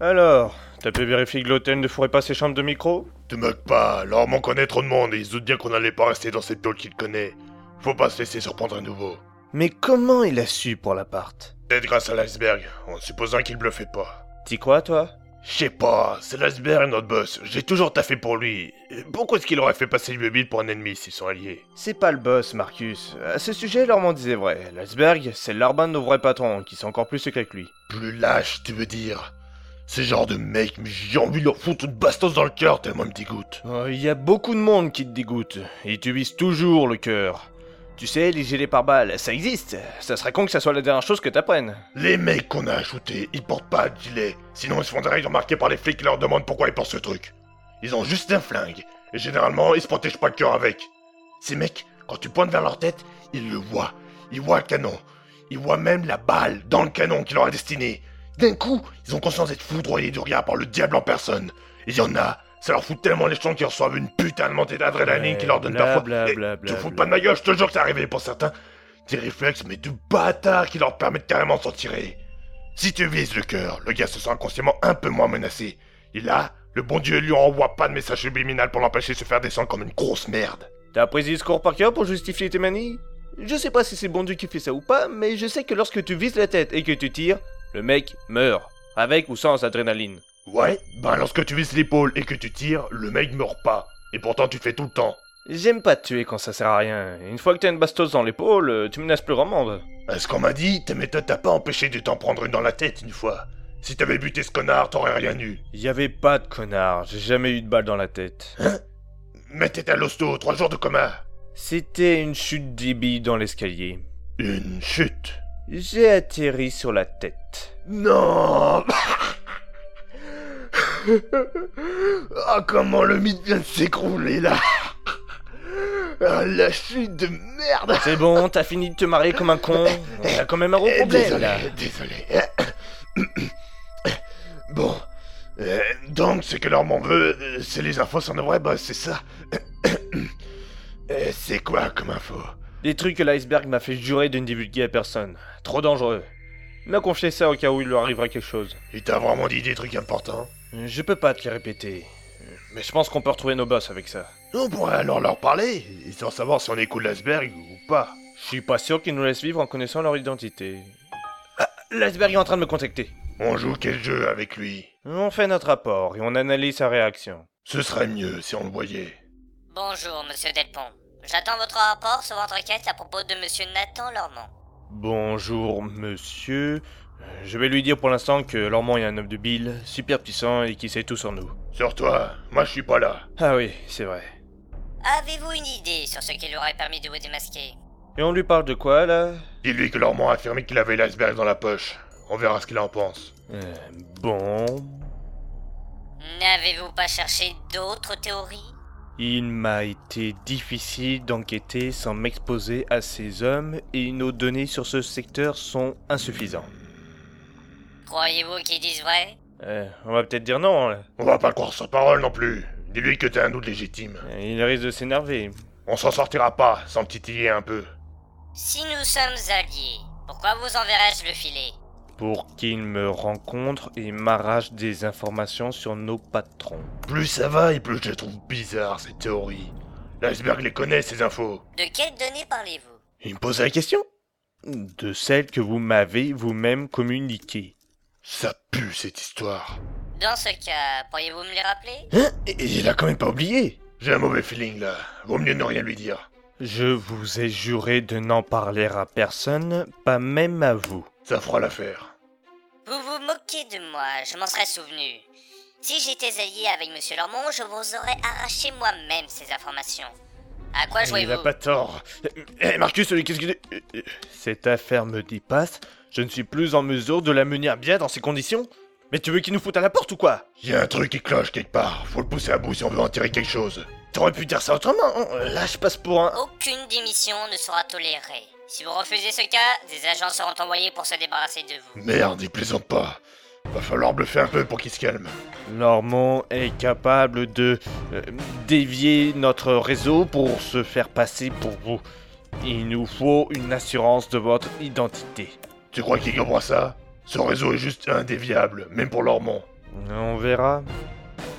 Alors, t'as pu vérifier que l'hôtel ne ferait pas ses chambres de micro? Te moque pas, Lormont connaît trop de monde et il se doute bien qu'on n'allait pas rester dans cette tôle qu'il connaît. Faut pas se laisser surprendre à nouveau. Mais comment il a su pour l'appart? Peut-être grâce à l'iceberg, en supposant qu'il bluffait pas. T'y crois, toi? Je sais pas, c'est l'iceberg notre boss. J'ai toujours taffé pour lui. Pourquoi est-ce qu'il aurait fait passer le pour un ennemi s'ils sont alliés? C'est pas le boss, Marcus. À ce sujet, Lormont disait vrai. L'iceberg, c'est l'arbin de nos vrais patrons, qui sont encore plus secrets que lui. Plus lâche, tu veux dire? Ce genre de mec, mais j'ai envie de leur foutre une bastos dans le cœur tellement ils me dégoûte. Oh, Il y a beaucoup de monde qui te dégoûte, et tu vises toujours le cœur. Tu sais, les gilets pare-balles, ça existe. Ça serait con que ça soit la dernière chose que t'apprennes. Les mecs qu'on a ajoutés, ils portent pas de gilet. Sinon ils se font direct remarquer par les flics qui leur demandent pourquoi ils portent ce truc. Ils ont juste un flingue. Et généralement, ils se protègent pas le cœur avec. Ces mecs, quand tu pointes vers leur tête, ils le voient. Ils voient le canon. Ils voient même la balle dans le canon qui leur est destiné. D'un coup, ils ont conscience d'être foudroyés du regard par le diable en personne. Et il y en a, ça leur fout tellement les jetons qu'ils reçoivent une putain de montée d'adrénaline qui leur donne Bla, parfois... bla, Eh, bla, bla, fous pas de ma gueule, je te jure que c'est arrivé pour certains. Des réflexes, mais de bâtards qui leur permettent carrément de s'en tirer. Si tu vises le cœur, le gars se sent inconsciemment un peu moins menacé. Et là, le bon Dieu lui envoie pas de message subliminal pour l'empêcher de se faire descendre comme une grosse merde. T'as appris ce discours par cœur pour justifier tes manies? Je sais pas si c'est bon Dieu qui fait ça ou pas, mais je sais que lorsque tu vises la tête et que tu tires, le mec meurt. Avec ou sans adrénaline. Ouais, ben lorsque tu vises l'épaule et que tu tires, le mec meurt pas. Et pourtant tu le fais tout le temps. J'aime pas te tuer quand ça sert à rien. Une fois que t'as une bastos dans l'épaule, euh, tu menaces plus grand monde. À ce qu'on m'a dit, ta méthode t'a pas empêché de t'en prendre une dans la tête une fois. Si t'avais buté ce connard, t'aurais rien eu. Y avait pas de connard, j'ai jamais eu de balle dans la tête. Mais t'étais à l'hosto, trois jours de coma. C'était une chute débile dans l'escalier. Une chute? J'ai atterri sur la tête. Non Ah comment le mythe vient de s'écrouler là? Ah la chute de merde C'est bon, t'as fini de te marrer comme un con. On a quand même un gros Eh, problème Désolé, là. désolé. Bon. Euh, donc, ce que leur m'en veut, euh, c'est les infos sur nos vrais boss, c'est ça? Euh, C'est quoi comme info? Des trucs que l'iceberg m'a fait jurer de ne divulguer à personne. Trop dangereux. Il m'a confié ça au cas où il lui arriverait quelque chose. Il t'a vraiment dit des trucs importants? Je peux pas te les répéter. Mais je pense qu'on peut retrouver nos boss avec ça. On pourrait alors leur parler, sans savoir si on écoute l'iceberg ou pas. Je suis pas sûr qu'ils nous laissent vivre en connaissant leur identité. Ah, l'iceberg est en train de me contacter. On joue quel jeu avec lui? On fait notre rapport et on analyse sa réaction. Ce serait mieux si on le voyait. Bonjour, monsieur Delpont. J'attends votre rapport sur votre enquête à propos de monsieur Nathan Lormont. Bonjour, monsieur. Je vais lui dire pour l'instant que Lormont est un homme de bile, super puissant et qui sait tout sur nous. Sur toi, moi je suis pas là. Ah oui, c'est vrai. Avez-vous une idée sur ce qui lui aurait permis de vous démasquer? Et on lui parle de quoi là? Dis-lui que Lormont a affirmé qu'il avait l'iceberg dans la poche. On verra ce qu'il en pense. Euh, Bon. N'avez-vous pas cherché d'autres théories? Il m'a été difficile d'enquêter sans m'exposer à ces hommes et nos données sur ce secteur sont insuffisantes. Croyez-vous qu'ils disent vrai? Euh, on va peut-être dire non. là. On va pas le croire sur parole non plus. Dis-lui que t'es un doute légitime. Euh, Il risque de s'énerver. On s'en sortira pas sans le titiller un peu. Si nous sommes alliés, pourquoi vous enverrai-je le filet Pour qu'il me rencontre et m'arrache des informations sur nos patrons. Plus ça va et plus je les trouve bizarres ces théories. L'iceberg les connaît ces infos. De quelles données parlez-vous? Il me pose la question De celles que vous m'avez vous-même communiquées. Ça pue cette histoire. Dans ce cas, pourriez-vous me les rappeler? Hein? Et il a quand même pas oublié J'ai un mauvais feeling là. Vaut mieux ne rien lui dire. Je vous ai juré de n'en parler à personne, pas même à vous. Ça fera l'affaire. Moquez de moi, je m'en serais souvenu. Si j'étais allié avec monsieur Lormont, je vous aurais arraché moi-même ces informations. À quoi Il a jouez-vous pas tort. Eh, Marcus, qu'est-ce que... Cette affaire me dépasse. Je ne suis plus en mesure de la mener à bien dans ces conditions. Mais tu veux qu'il nous foute à la porte ou quoi? Y a un truc qui cloche quelque part. Faut le pousser à bout si on veut en tirer quelque chose. T'aurais pu dire ça autrement. hein. Là, je passe pour un... Aucune démission ne sera tolérée. Si vous refusez ce cas, des agents seront envoyés pour se débarrasser de vous. Merde, il plaisante pas. Va falloir bluffer un peu pour qu'il se calme. Normand est capable de euh, dévier notre réseau pour se faire passer pour vous. Il nous faut une assurance de votre identité. Tu crois qu'il comprend ça? Son réseau est juste indéviable, même pour Lormont. On verra.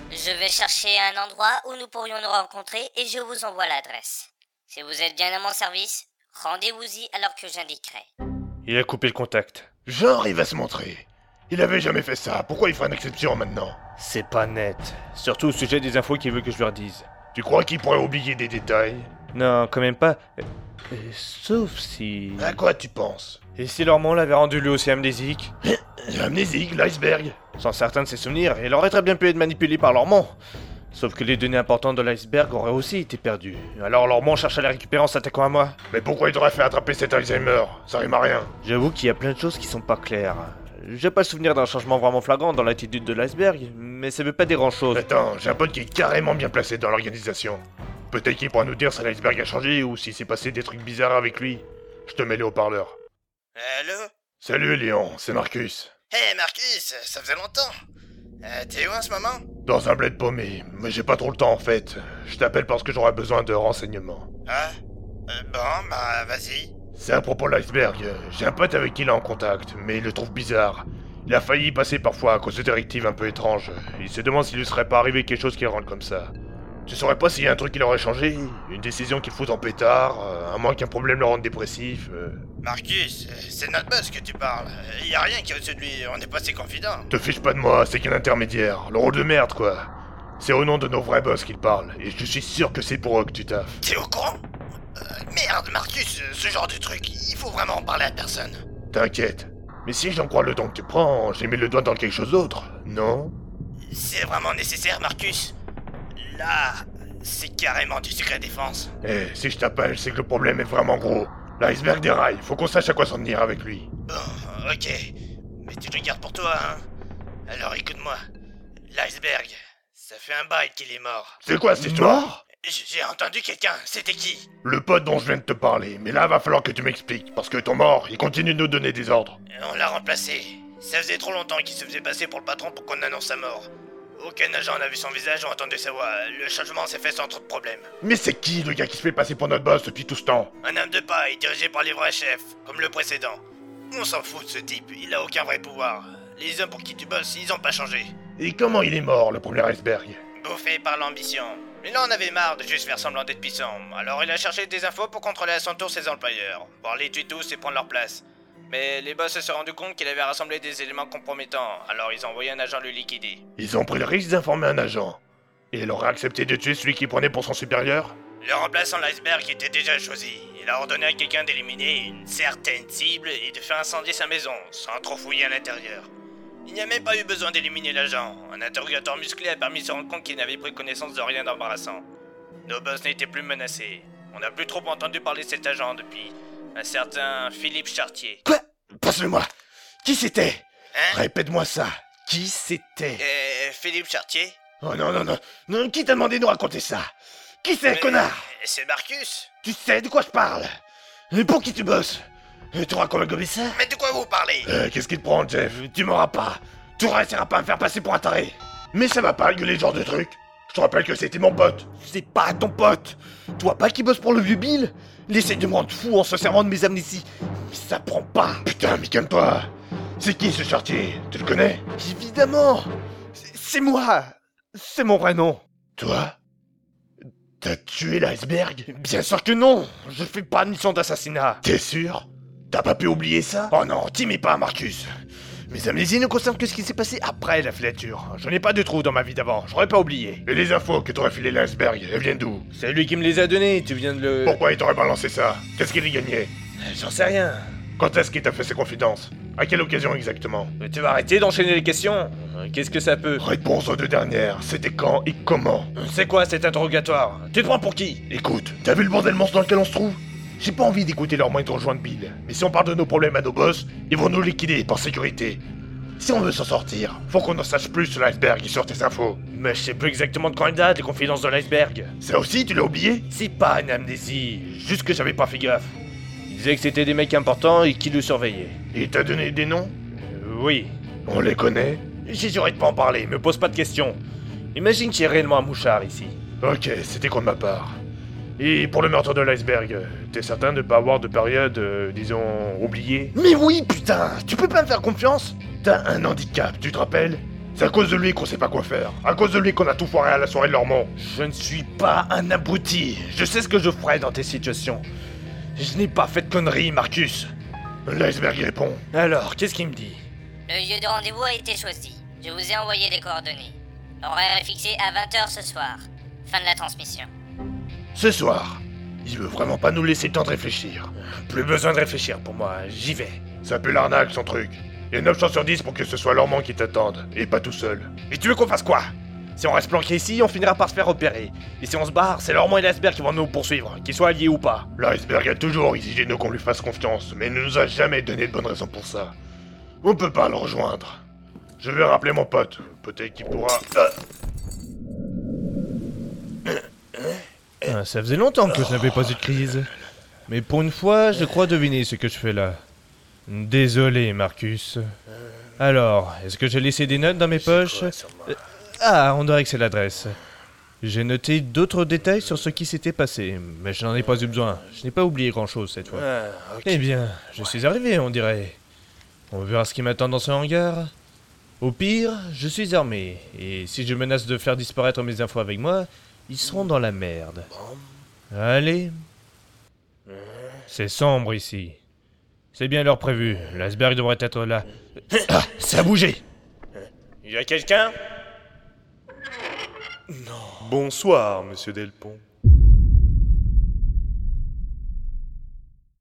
Je vais chercher un endroit où nous pourrions nous rencontrer et je vous envoie l'adresse. Si vous êtes bien à mon service, rendez-vous-y alors que j'indiquerai. Il a coupé le contact. Genre, il va se montrer. Il avait jamais fait ça, pourquoi il ferait une exception maintenant? C'est pas net. Surtout au sujet des infos qu'il veut que je leur dise. Tu crois qu'il pourrait oublier des détails? Non, quand même pas. Euh, euh, sauf si. À quoi tu penses? Et si Lormont l'avait rendu lui aussi amnésique? Amnésique, l'iceberg Sans certains de ses souvenirs, il aurait très bien pu être manipulé par Lormont. Sauf que les données importantes de l'iceberg auraient aussi été perdues. Alors Lormont cherche à les récupérer en s'attaquant à moi. Mais pourquoi il t'aurait fait attraper cet Alzheimer? Ça rime à rien. J'avoue qu'il y a plein de choses qui sont pas claires. J'ai pas le souvenir d'un changement vraiment flagrant dans l'attitude de l'iceberg, mais ça veut pas dire grand chose. Attends, j'ai un pote qui est carrément bien placé dans l'organisation. Peut-être qu'il pourra nous dire si l'iceberg a changé ou s'il s'est passé des trucs bizarres avec lui. Je te mets les haut-parleurs. Allô? Salut Léon, c'est Marcus. Hé Marcus, ça faisait longtemps. Euh, T'es où en ce moment? Dans un bled paumé, mais j'ai pas trop le temps en fait. Je t'appelle parce que j'aurais besoin de renseignements. Ah euh, Bon, bah vas-y. C'est à propos de l'iceberg. J'ai un pote avec qui il est en contact, mais il le trouve bizarre. Il a failli y passer parfois à cause de directives un peu étranges. Il se demande s'il lui serait pas arrivé quelque chose qui rende comme ça. Tu saurais pas s'il y a un truc qui l'aurait changé Une décision qu'il fout en pétard euh, À moins qu'un problème le rende dépressif euh. Marcus, euh, c'est notre boss que tu parles. Y a rien qui est au-dessus de lui, on est pas ses confidents. Te fiche pas de moi, c'est qu'un intermédiaire. Le rôle de merde, quoi. C'est au nom de nos vrais boss qu'il parle, et je suis sûr que c'est pour eux que tu taffes. T'es au courant? Euh, Merde, Marcus, ce genre de truc, il faut vraiment en parler à personne. T'inquiète. Mais si j'en crois le temps que tu prends, j'ai mis le doigt dans quelque chose d'autre, non? C'est vraiment nécessaire, Marcus Là, c'est carrément du secret défense. Eh, si je t'appelle, c'est que le problème est vraiment gros. L'iceberg déraille, faut qu'on sache à quoi s'en tenir avec lui. Bon, ok. Mais tu le gardes pour toi, hein Alors écoute-moi. L'iceberg, ça fait un bail qu'il est mort. C'est quoi cette histoire? J'ai entendu quelqu'un, c'était qui? Le pote dont je viens de te parler, mais là va falloir que tu m'expliques, parce que ton mort, il continue de nous donner des ordres. On l'a remplacé. Ça faisait trop longtemps qu'il se faisait passer pour le patron pour qu'on annonce sa mort. Aucun agent n'a vu son visage ou entendu sa voix. Le changement s'est fait sans trop de problèmes. Mais c'est qui le gars qui se fait passer pour notre boss depuis tout ce temps? Un homme de paille dirigé par les vrais chefs, comme le précédent. On s'en fout de ce type, il a aucun vrai pouvoir. Les hommes pour qui tu bosses, ils ont pas changé. Et comment il est mort, le premier iceberg? Bouffé par l'ambition. Il en avait marre de juste faire semblant d'être puissant, alors il a cherché des infos pour contrôler à son tour ses employeurs, voir les tuer tous et prendre leur place. Mais les boss se sont rendus compte qu'il avait rassemblé des éléments compromettants, alors ils ont envoyé un agent le liquider. Ils ont pris le risque d'informer un agent. Et il aurait accepté de tuer celui qui prenait pour son supérieur? Le remplaçant de l'iceberg était déjà choisi. Il a ordonné à quelqu'un d'éliminer une certaine cible et de faire incendier sa maison, sans trop fouiller à l'intérieur. Il n'y a même pas eu besoin d'éliminer l'agent. Un interrogateur musclé a permis de se rendre compte qu'il n'avait pris connaissance de rien d'embarrassant. Nos boss n'étaient plus menacés. On n'a plus trop entendu parler de cet agent depuis. Un certain Philippe Chartier. Quoi? Passe-le-moi Qui c'était Hein Répète-moi ça Qui c'était Euh, Philippe Chartier Oh non, non, non, non, qui t'a demandé de nous raconter ça Qui c'est, connard C'est Marcus Tu sais de quoi je parle Et pour qui tu bosses Et Tu racontes comme ça Mais de quoi vous parlez Euh, qu'est-ce qui te prend, Jeff Tu m'auras pas. Tu réussiras pas à me faire passer pour un taré. Mais ça va pas gueuler ce genre de truc. Je te rappelle que c'était mon pote. C'est pas ton pote. Tu vois pas qu'il bosse pour le vieux Bill Essaie de me rendre fou en se servant de mes amnésies. Mais ça prend pas. Putain, mais calme-toi. C'est qui ce chartier Tu le connais? Évidemment. C'est- C'est moi. C'est mon vrai nom. Toi? T'as tué l'iceberg? Bien sûr que non Je fais pas de mission d'assassinat T'es sûr? T'as pas pu oublier ça? Oh non, t'y mets pas, Marcus Mes amnésies ne concernent que ce qui s'est passé après la filature. Je n'ai pas de trou dans ma vie d'avant, j'aurais pas oublié. Et les infos que t'aurais filé l'iceberg, elles viennent d'où? C'est lui qui me les a donnés, tu viens de le. Pourquoi il t'aurait balancé ça? Qu'est-ce qu'il y gagnait? J'en sais rien. Quand est-ce qu'il t'a fait ses confidences? À quelle occasion exactement? Mais tu vas arrêter d'enchaîner les questions. Euh, Qu'est-ce que ça peut Réponse aux deux dernières, c'était quand et comment? C'est quoi cet interrogatoire? Tu te prends pour qui? Écoute, t'as vu le bordel monstre dans lequel on se trouve? J'ai pas envie d'écouter leur moindre joint de bile, mais si on parle de nos problèmes à nos boss, ils vont nous liquider par sécurité. Si on veut s'en sortir, faut qu'on en sache plus sur l'iceberg et sur tes infos. Mais je sais plus exactement de quand il date, les confidences de l'iceberg. Ça aussi, tu l'as oublié? C'est pas une amnésie, juste que j'avais pas fait gaffe. Il disait que c'était des mecs importants et qui le surveillaient. Il t'a donné des noms? Euh, oui. On les connaît? J'essaierai de pas en parler, me pose pas de questions. Imagine qu'il y ait réellement un mouchard ici. Ok, c'était contre ma part. Et pour le meurtre de l'iceberg, t'es certain de pas avoir de période, euh, disons, oubliée Mais oui, putain Tu peux pas me faire confiance T'as un handicap, tu te rappelles C'est à cause de lui qu'on sait pas quoi faire. À cause de lui qu'on a tout foiré à la soirée de Lormont. Je ne suis pas un abruti. Je sais ce que je ferai dans tes situations. Je n'ai pas fait de conneries, Marcus. L'iceberg y répond. Alors, qu'est-ce qu'il me dit Le lieu de rendez-vous a été choisi. Je vous ai envoyé les coordonnées. L'horaire est fixé à 20h ce soir. Fin de la transmission. Ce soir. Il veut vraiment pas nous laisser le temps de réfléchir. Plus besoin de réfléchir pour moi, j'y vais. Ça pue l'arnaque, son truc. Il y a 9 chances sur 10 pour que ce soit Lormont qui t'attende, et pas tout seul. Et tu veux qu'on fasse quoi? Si on reste planqué ici, on finira par se faire repérer. Et si on se barre, c'est Lormont et l'iceberg qui vont nous poursuivre, qu'ils soient alliés ou pas. L'iceberg a toujours exigé de qu'on lui fasse confiance, mais il ne nous a jamais donné de bonnes raisons pour ça. On peut pas le rejoindre. Je vais rappeler mon pote. Peut-être qu'il pourra. Ah, Ah, ça faisait longtemps que je n'avais pas eu de crise. Mais pour une fois, je crois deviner ce que je fais là. Désolé, Marcus. Alors, est-ce que j'ai laissé des notes dans mes poches? Ah, on dirait que c'est l'adresse. J'ai noté d'autres détails sur ce qui s'était passé, mais je n'en ai pas eu besoin. Je n'ai pas oublié grand-chose cette fois. Ah. Eh bien, je suis arrivé, on dirait. On verra ce qui m'attend dans ce hangar. Au pire, je suis armé, et si je menace de faire disparaître mes infos avec moi, ils seront dans la merde. Allez. C'est sombre ici. C'est bien l'heure prévue. L'iceberg devrait être là. Ah, ça a bougé Y a quelqu'un? Bonsoir, monsieur Delpont.